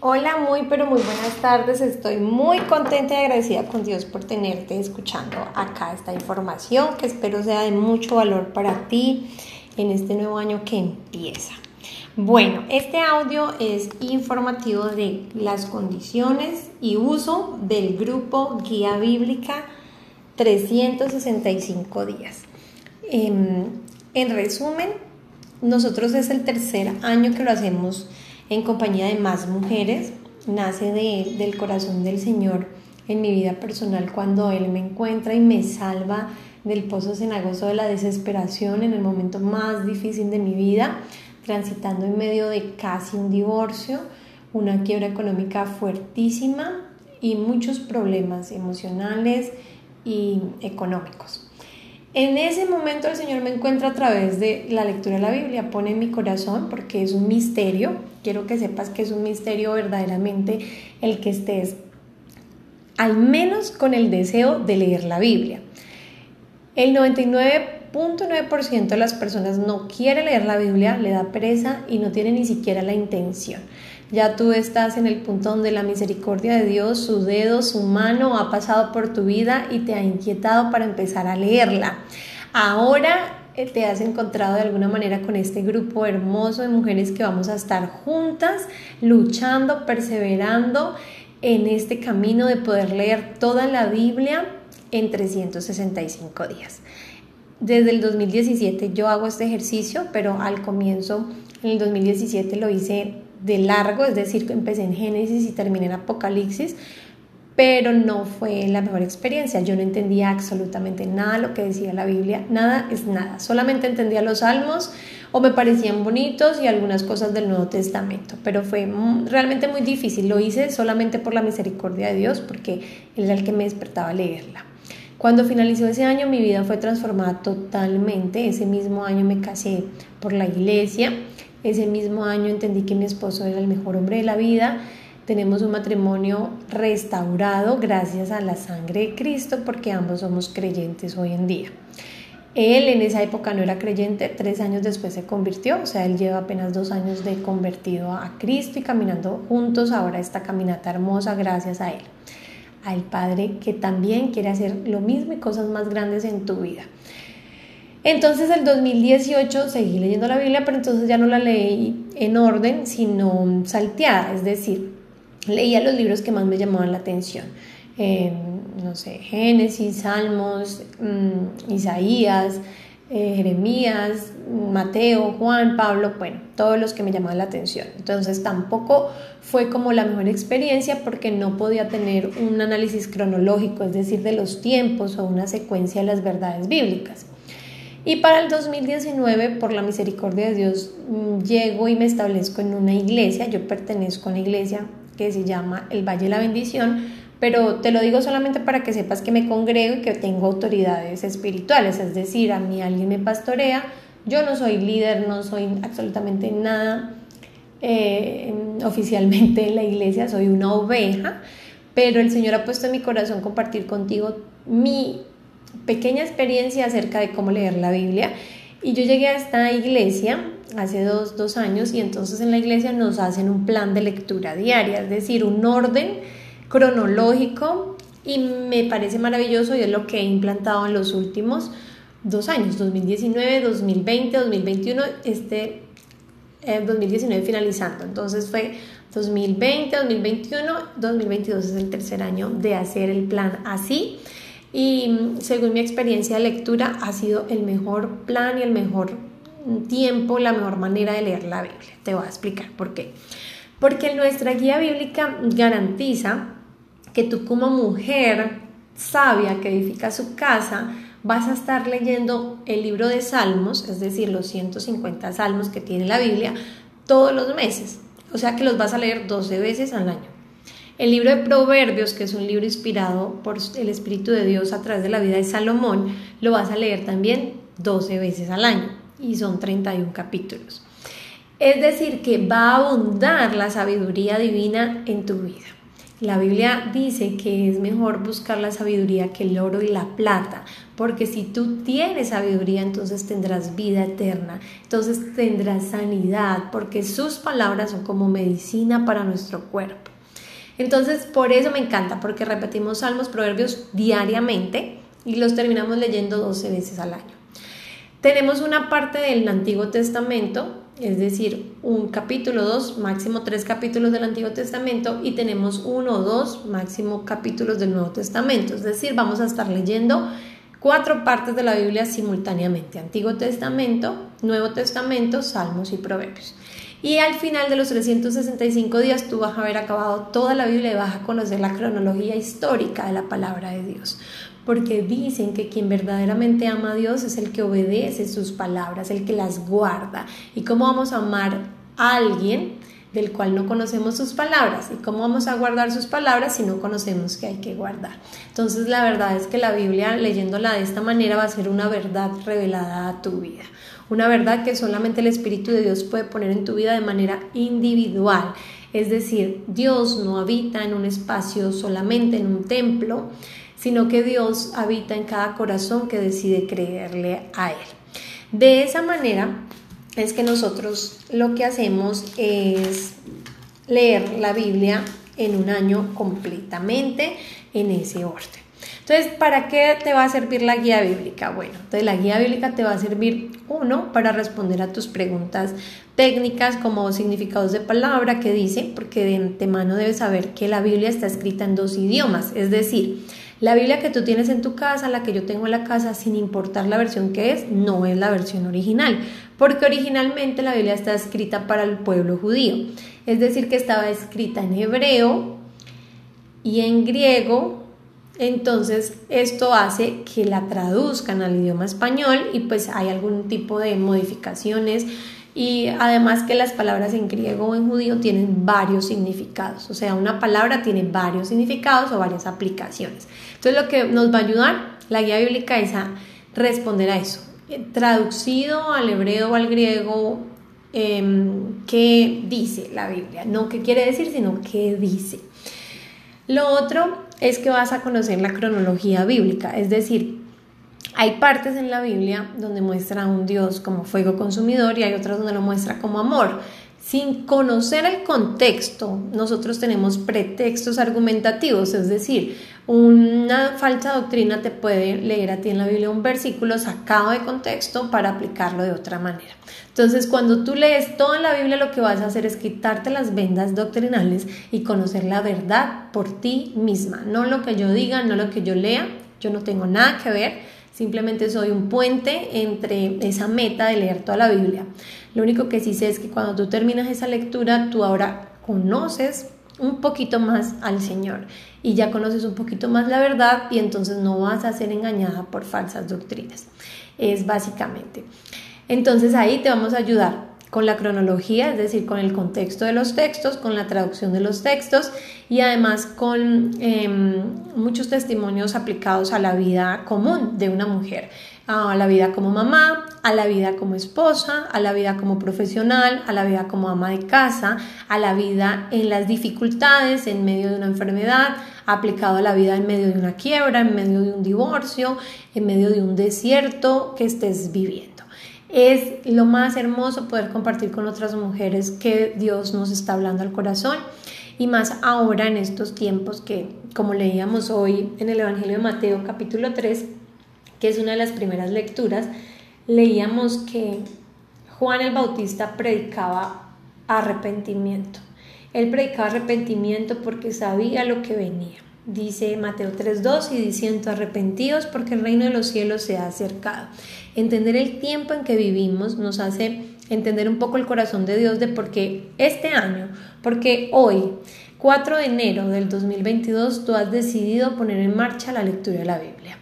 Hola, muy pero muy buenas tardes. Estoy muy contenta y agradecida con Dios por tenerte escuchando acá esta información que espero sea de mucho valor para ti en este nuevo año que empieza. Bueno, este audio es informativo de las condiciones y uso del grupo Guía Bíblica 365 días. Em, en resumen, nosotros es el tercer año que lo hacemos en compañía de más mujeres. Nace del corazón del Señor en mi vida personal cuando Él me encuentra y me salva del pozo cenagoso de la desesperación en el momento más difícil de mi vida, transitando en medio de casi un divorcio, una quiebra económica fuertísima y muchos problemas emocionales y económicos. En ese momento el Señor me encuentra a través de la lectura de la Biblia, pone en mi corazón porque es un misterio, quiero que sepas que es un misterio verdaderamente el que estés al menos con el deseo de leer la Biblia. El 99.9% de las personas no quiere leer la Biblia, le da presa y no tiene ni siquiera la intención. Ya tú estás en el punto donde la misericordia de Dios, su dedo, su mano ha pasado por tu vida y te ha inquietado para empezar a leerla. Ahora eh, te has encontrado de alguna manera con este grupo hermoso de mujeres que vamos a estar juntas, luchando, perseverando en este camino de poder leer toda la Biblia en 365 días. Desde el 2017 yo hago este ejercicio, pero al comienzo, en el 2017 lo hice de largo, es decir, empecé en Génesis y terminé en Apocalipsis, pero no fue la mejor experiencia. Yo no entendía absolutamente nada lo que decía la Biblia, nada es nada. Solamente entendía los salmos o me parecían bonitos y algunas cosas del Nuevo Testamento, pero fue realmente muy difícil. Lo hice solamente por la misericordia de Dios, porque Él era el que me despertaba a leerla. Cuando finalizó ese año mi vida fue transformada totalmente. Ese mismo año me casé por la iglesia. Ese mismo año entendí que mi esposo era el mejor hombre de la vida. Tenemos un matrimonio restaurado gracias a la sangre de Cristo porque ambos somos creyentes hoy en día. Él en esa época no era creyente, tres años después se convirtió, o sea, él lleva apenas dos años de convertido a Cristo y caminando juntos ahora esta caminata hermosa gracias a él, al Padre que también quiere hacer lo mismo y cosas más grandes en tu vida. Entonces el 2018 seguí leyendo la Biblia, pero entonces ya no la leí en orden, sino salteada, es decir, leía los libros que más me llamaban la atención. Eh, no sé, Génesis, Salmos, mm, Isaías, eh, Jeremías, Mateo, Juan, Pablo, bueno, todos los que me llamaban la atención. Entonces tampoco fue como la mejor experiencia porque no podía tener un análisis cronológico, es decir, de los tiempos o una secuencia de las verdades bíblicas. Y para el 2019, por la misericordia de Dios, mm, llego y me establezco en una iglesia. Yo pertenezco a una iglesia que se llama el Valle de la Bendición, pero te lo digo solamente para que sepas que me congrego y que tengo autoridades espirituales, es decir, a mí alguien me pastorea, yo no soy líder, no soy absolutamente nada eh, oficialmente en la iglesia, soy una oveja, pero el Señor ha puesto en mi corazón compartir contigo mi pequeña experiencia acerca de cómo leer la Biblia. Y yo llegué a esta iglesia hace dos, dos años y entonces en la iglesia nos hacen un plan de lectura diaria, es decir, un orden cronológico y me parece maravilloso y es lo que he implantado en los últimos dos años, 2019, 2020, 2021, este 2019 eh, finalizando. Entonces fue 2020, 2021, 2022 es el tercer año de hacer el plan así y según mi experiencia de lectura ha sido el mejor plan y el mejor tiempo, la mejor manera de leer la Biblia. Te voy a explicar por qué. Porque nuestra guía bíblica garantiza que tú como mujer sabia que edifica su casa, vas a estar leyendo el libro de Salmos, es decir, los 150 salmos que tiene la Biblia, todos los meses. O sea que los vas a leer 12 veces al año. El libro de Proverbios, que es un libro inspirado por el Espíritu de Dios a través de la vida de Salomón, lo vas a leer también 12 veces al año y son 31 capítulos. Es decir, que va a abundar la sabiduría divina en tu vida. La Biblia dice que es mejor buscar la sabiduría que el oro y la plata, porque si tú tienes sabiduría, entonces tendrás vida eterna, entonces tendrás sanidad, porque sus palabras son como medicina para nuestro cuerpo. Entonces, por eso me encanta, porque repetimos salmos, proverbios diariamente y los terminamos leyendo 12 veces al año. Tenemos una parte del Antiguo Testamento es decir, un capítulo, dos, máximo tres capítulos del Antiguo Testamento y tenemos uno o dos, máximo capítulos del Nuevo Testamento. Es decir, vamos a estar leyendo cuatro partes de la Biblia simultáneamente, Antiguo Testamento, Nuevo Testamento, Salmos y Proverbios. Y al final de los 365 días tú vas a haber acabado toda la Biblia y vas a conocer la cronología histórica de la palabra de Dios porque dicen que quien verdaderamente ama a Dios es el que obedece sus palabras, el que las guarda. ¿Y cómo vamos a amar a alguien del cual no conocemos sus palabras? ¿Y cómo vamos a guardar sus palabras si no conocemos que hay que guardar? Entonces la verdad es que la Biblia, leyéndola de esta manera, va a ser una verdad revelada a tu vida. Una verdad que solamente el Espíritu de Dios puede poner en tu vida de manera individual. Es decir, Dios no habita en un espacio solamente en un templo, sino que Dios habita en cada corazón que decide creerle a Él. De esa manera es que nosotros lo que hacemos es leer la Biblia en un año completamente en ese orden. Entonces, ¿para qué te va a servir la guía bíblica? Bueno, entonces la guía bíblica te va a servir, uno, para responder a tus preguntas técnicas como significados de palabra que dice, porque de antemano debes saber que la Biblia está escrita en dos idiomas, es decir, la Biblia que tú tienes en tu casa, la que yo tengo en la casa, sin importar la versión que es, no es la versión original, porque originalmente la Biblia está escrita para el pueblo judío, es decir, que estaba escrita en hebreo y en griego, entonces esto hace que la traduzcan al idioma español y pues hay algún tipo de modificaciones y además que las palabras en griego o en judío tienen varios significados, o sea, una palabra tiene varios significados o varias aplicaciones. Entonces lo que nos va a ayudar la guía bíblica es a responder a eso, traducido al hebreo o al griego, em, qué dice la Biblia, no qué quiere decir, sino qué dice. Lo otro es que vas a conocer la cronología bíblica, es decir, hay partes en la Biblia donde muestra a un Dios como fuego consumidor y hay otras donde lo muestra como amor. Sin conocer el contexto, nosotros tenemos pretextos argumentativos, es decir, una falsa doctrina te puede leer a ti en la Biblia un versículo sacado de contexto para aplicarlo de otra manera. Entonces, cuando tú lees toda la Biblia, lo que vas a hacer es quitarte las vendas doctrinales y conocer la verdad por ti misma, no lo que yo diga, no lo que yo lea, yo no tengo nada que ver Simplemente soy un puente entre esa meta de leer toda la Biblia. Lo único que sí sé es que cuando tú terminas esa lectura, tú ahora conoces un poquito más al Señor y ya conoces un poquito más la verdad y entonces no vas a ser engañada por falsas doctrinas. Es básicamente. Entonces ahí te vamos a ayudar con la cronología, es decir, con el contexto de los textos, con la traducción de los textos y además con em, muchos testimonios aplicados a la vida común de una mujer, a la vida como mamá, a la vida como esposa, a la vida como profesional, a la vida como ama de casa, a la vida en las dificultades, en medio de una enfermedad, aplicado a la vida en medio de una quiebra, en medio de un divorcio, en medio de un desierto que estés viviendo. Es lo más hermoso poder compartir con otras mujeres que Dios nos está hablando al corazón y más ahora en estos tiempos que, como leíamos hoy en el Evangelio de Mateo capítulo 3, que es una de las primeras lecturas, leíamos que Juan el Bautista predicaba arrepentimiento. Él predicaba arrepentimiento porque sabía lo que venía. Dice Mateo 3.2 y diciendo arrepentidos porque el reino de los cielos se ha acercado. Entender el tiempo en que vivimos nos hace entender un poco el corazón de Dios de por qué este año, porque hoy, 4 de enero del 2022, tú has decidido poner en marcha la lectura de la Biblia.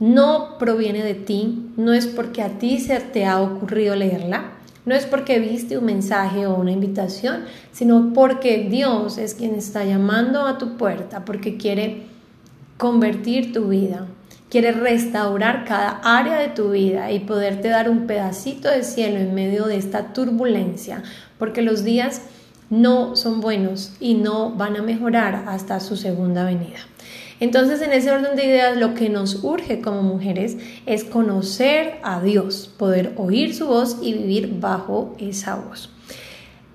No proviene de ti, no es porque a ti se te ha ocurrido leerla, no es porque viste un mensaje o una invitación, sino porque Dios es quien está llamando a tu puerta, porque quiere convertir tu vida, quiere restaurar cada área de tu vida y poderte dar un pedacito de cielo en medio de esta turbulencia, porque los días no son buenos y no van a mejorar hasta su segunda venida. Entonces, en ese orden de ideas, lo que nos urge como mujeres es conocer a Dios, poder oír su voz y vivir bajo esa voz.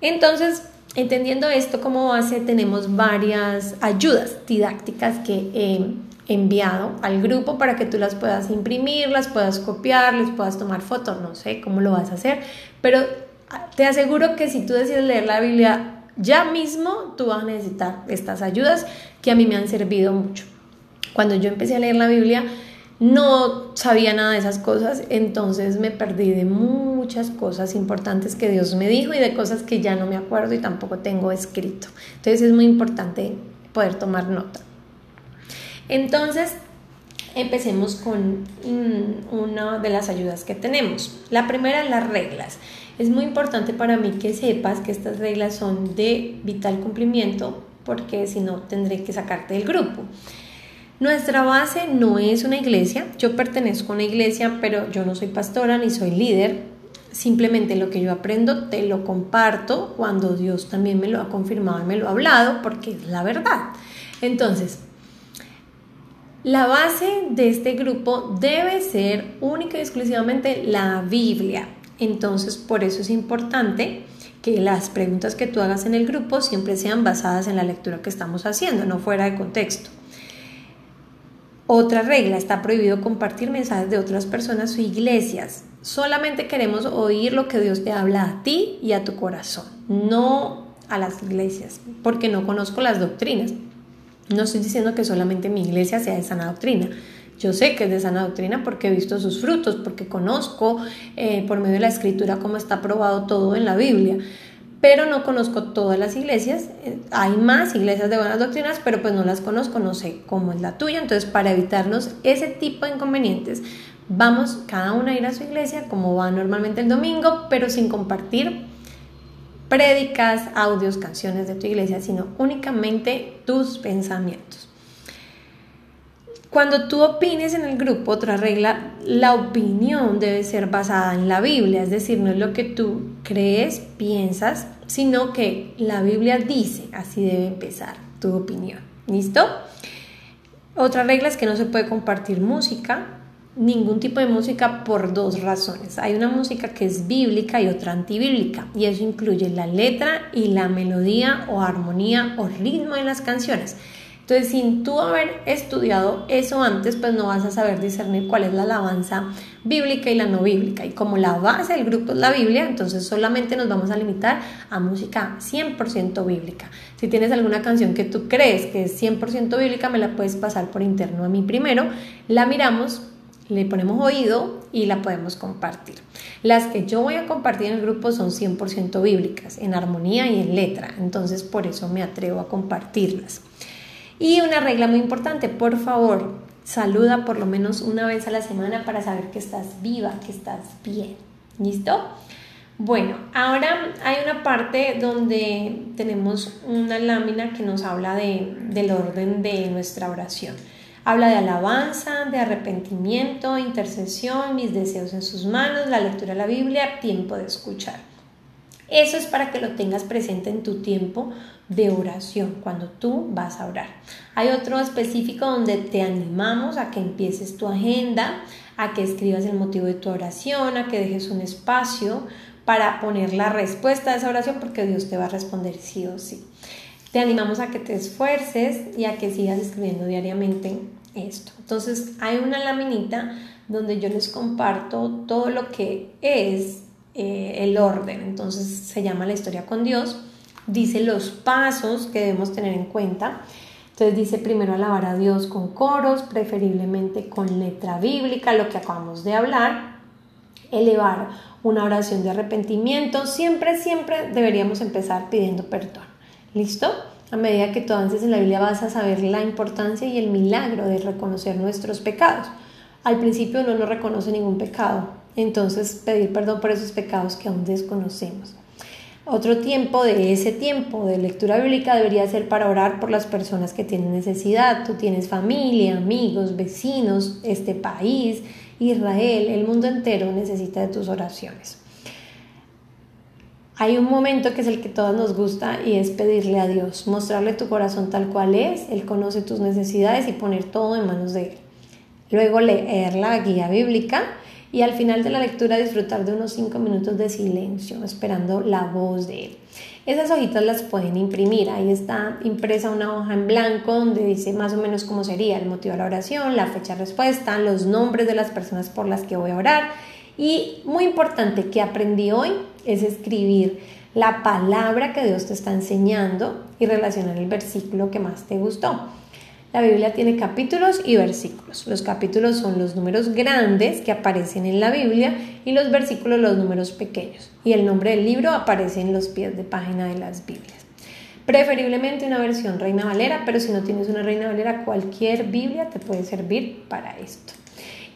Entonces, entendiendo esto como base, tenemos varias ayudas didácticas que he enviado al grupo para que tú las puedas imprimir, las puedas copiar, les puedas tomar fotos, no sé cómo lo vas a hacer, pero te aseguro que si tú decides leer la Biblia ya mismo, tú vas a necesitar estas ayudas que a mí me han servido mucho. Cuando yo empecé a leer la Biblia, no sabía nada de esas cosas, entonces me perdí de muchas cosas importantes que Dios me dijo y de cosas que ya no me acuerdo y tampoco tengo escrito. Entonces es muy importante poder tomar nota. Entonces, empecemos con mm, una de las ayudas que tenemos. La primera, las reglas. Es muy importante para mí que sepas que estas reglas son de vital cumplimiento porque si no tendré que sacarte del grupo. Nuestra base no es una iglesia, yo pertenezco a una iglesia, pero yo no soy pastora ni soy líder. Simplemente lo que yo aprendo te lo comparto cuando Dios también me lo ha confirmado y me lo ha hablado, porque es la verdad. Entonces, la base de este grupo debe ser única y exclusivamente la Biblia. Entonces, por eso es importante que las preguntas que tú hagas en el grupo siempre sean basadas en la lectura que estamos haciendo, no fuera de contexto. Otra regla, está prohibido compartir mensajes de otras personas o iglesias. Solamente queremos oír lo que Dios te habla a ti y a tu corazón, no a las iglesias, porque no conozco las doctrinas. No estoy diciendo que solamente mi iglesia sea de sana doctrina. Yo sé que es de sana doctrina porque he visto sus frutos, porque conozco eh, por medio de la escritura cómo está probado todo en la Biblia pero no conozco todas las iglesias. Eh, hay más iglesias de buenas doctrinas, pero pues no las conozco, no sé cómo es la tuya. Entonces, para evitarnos ese tipo de inconvenientes, vamos cada una a ir a su iglesia, como va normalmente el domingo, pero sin compartir prédicas, audios, canciones de tu iglesia, sino únicamente tus pensamientos. Cuando tú opines en el grupo, otra regla, la opinión debe ser basada en la Biblia, es decir, no es lo que tú crees, piensas, sino que la Biblia dice, así debe empezar tu opinión. ¿Listo? Otra regla es que no se puede compartir música, ningún tipo de música por dos razones. Hay una música que es bíblica y otra antibíblica, y eso incluye la letra y la melodía o armonía o ritmo de las canciones. Entonces, sin tú haber estudiado eso antes, pues no vas a saber discernir cuál es la alabanza bíblica y la no bíblica. Y como la base del grupo es la Biblia, entonces solamente nos vamos a limitar a música 100% bíblica. Si tienes alguna canción que tú crees que es 100% bíblica, me la puedes pasar por interno a mí primero, la miramos, le ponemos oído y la podemos compartir. Las que yo voy a compartir en el grupo son 100% bíblicas, en armonía y en letra, entonces por eso me atrevo a compartirlas. Y una regla muy importante, por favor, saluda por lo menos una vez a la semana para saber que estás viva, que estás bien. ¿Listo? Bueno, ahora hay una parte donde tenemos una lámina que nos habla de, del orden de nuestra oración. Habla de alabanza, de arrepentimiento, intercesión, mis deseos en sus manos, la lectura de la Biblia, tiempo de escuchar. Eso es para que lo tengas presente en tu tiempo de oración, cuando tú vas a orar. Hay otro específico donde te animamos a que empieces tu agenda, a que escribas el motivo de tu oración, a que dejes un espacio para poner la respuesta a esa oración porque Dios te va a responder sí o sí. Te animamos a que te esfuerces y a que sigas escribiendo diariamente esto. Entonces hay una laminita donde yo les comparto todo lo que es eh, el orden. Entonces se llama la historia con Dios dice los pasos que debemos tener en cuenta. Entonces dice primero alabar a Dios con coros, preferiblemente con letra bíblica, lo que acabamos de hablar, elevar una oración de arrepentimiento, siempre, siempre deberíamos empezar pidiendo perdón. ¿Listo? A medida que tú avances en la Biblia vas a saber la importancia y el milagro de reconocer nuestros pecados. Al principio uno no reconoce ningún pecado, entonces pedir perdón por esos pecados que aún desconocemos. Otro tiempo de ese tiempo de lectura bíblica debería ser para orar por las personas que tienen necesidad. Tú tienes familia, amigos, vecinos, este país, Israel, el mundo entero necesita de tus oraciones. hay un momento que es el que todos nos gusta y es pedirle a Dios, mostrarle tu corazón tal cual es, Él conoce tus necesidades y poner todo en manos de Él. Luego leer la guía bíblica y al final de la lectura disfrutar de unos cinco minutos de silencio, esperando la voz de Él. Esas hojitas las pueden imprimir, ahí está impresa una hoja en blanco donde dice más o menos cómo sería el motivo de la oración, la fecha respuesta, los nombres de las personas por las que voy a orar y muy importante que aprendí hoy es escribir la palabra que Dios te está enseñando y relacionar el versículo que más te gustó. La Biblia tiene capítulos y versículos. Los capítulos son los números grandes que aparecen en la Biblia y los versículos los números pequeños. Y el nombre del libro aparece en los pies de página de las Biblias. Preferiblemente una versión Reina Valera, pero si no tienes una Reina Valera, cualquier Biblia te puede servir para esto.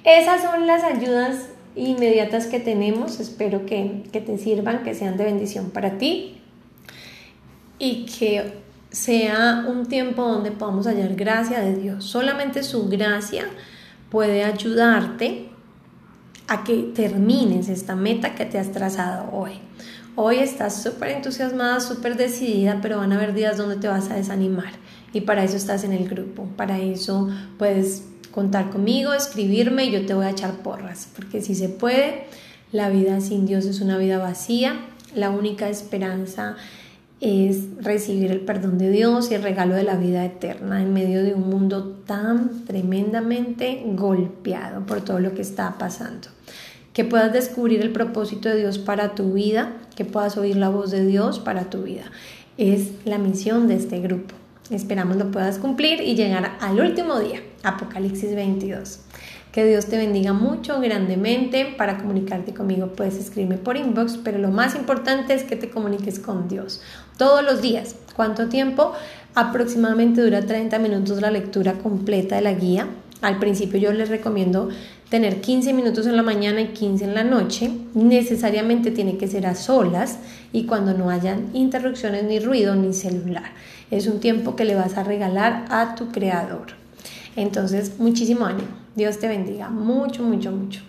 Esas son las ayudas inmediatas que tenemos. Espero que, que te sirvan, que sean de bendición para ti y que sea un tiempo donde podamos hallar gracia de Dios. Solamente su gracia puede ayudarte a que termines esta meta que te has trazado hoy. Hoy estás súper entusiasmada, súper decidida, pero van a haber días donde te vas a desanimar. Y para eso estás en el grupo. Para eso puedes contar conmigo, escribirme y yo te voy a echar porras, porque si se puede, la vida sin Dios es una vida vacía, la única esperanza es recibir el perdón de Dios y el regalo de la vida eterna en medio de un mundo tan tremendamente golpeado por todo lo que está pasando. Que puedas descubrir el propósito de Dios para tu vida, que puedas oír la voz de Dios para tu vida. Es la misión de este grupo. Esperamos lo puedas cumplir y llegar al último día, Apocalipsis 22. Que Dios te bendiga mucho, grandemente. Para comunicarte conmigo puedes escribirme por inbox, pero lo más importante es que te comuniques con Dios todos los días. ¿Cuánto tiempo? Aproximadamente dura 30 minutos la lectura completa de la guía. Al principio yo les recomiendo tener 15 minutos en la mañana y 15 en la noche. Necesariamente tiene que ser a solas y cuando no hayan interrupciones ni ruido ni celular. Es un tiempo que le vas a regalar a tu creador. Entonces, muchísimo ánimo. Dios te bendiga mucho, mucho, mucho.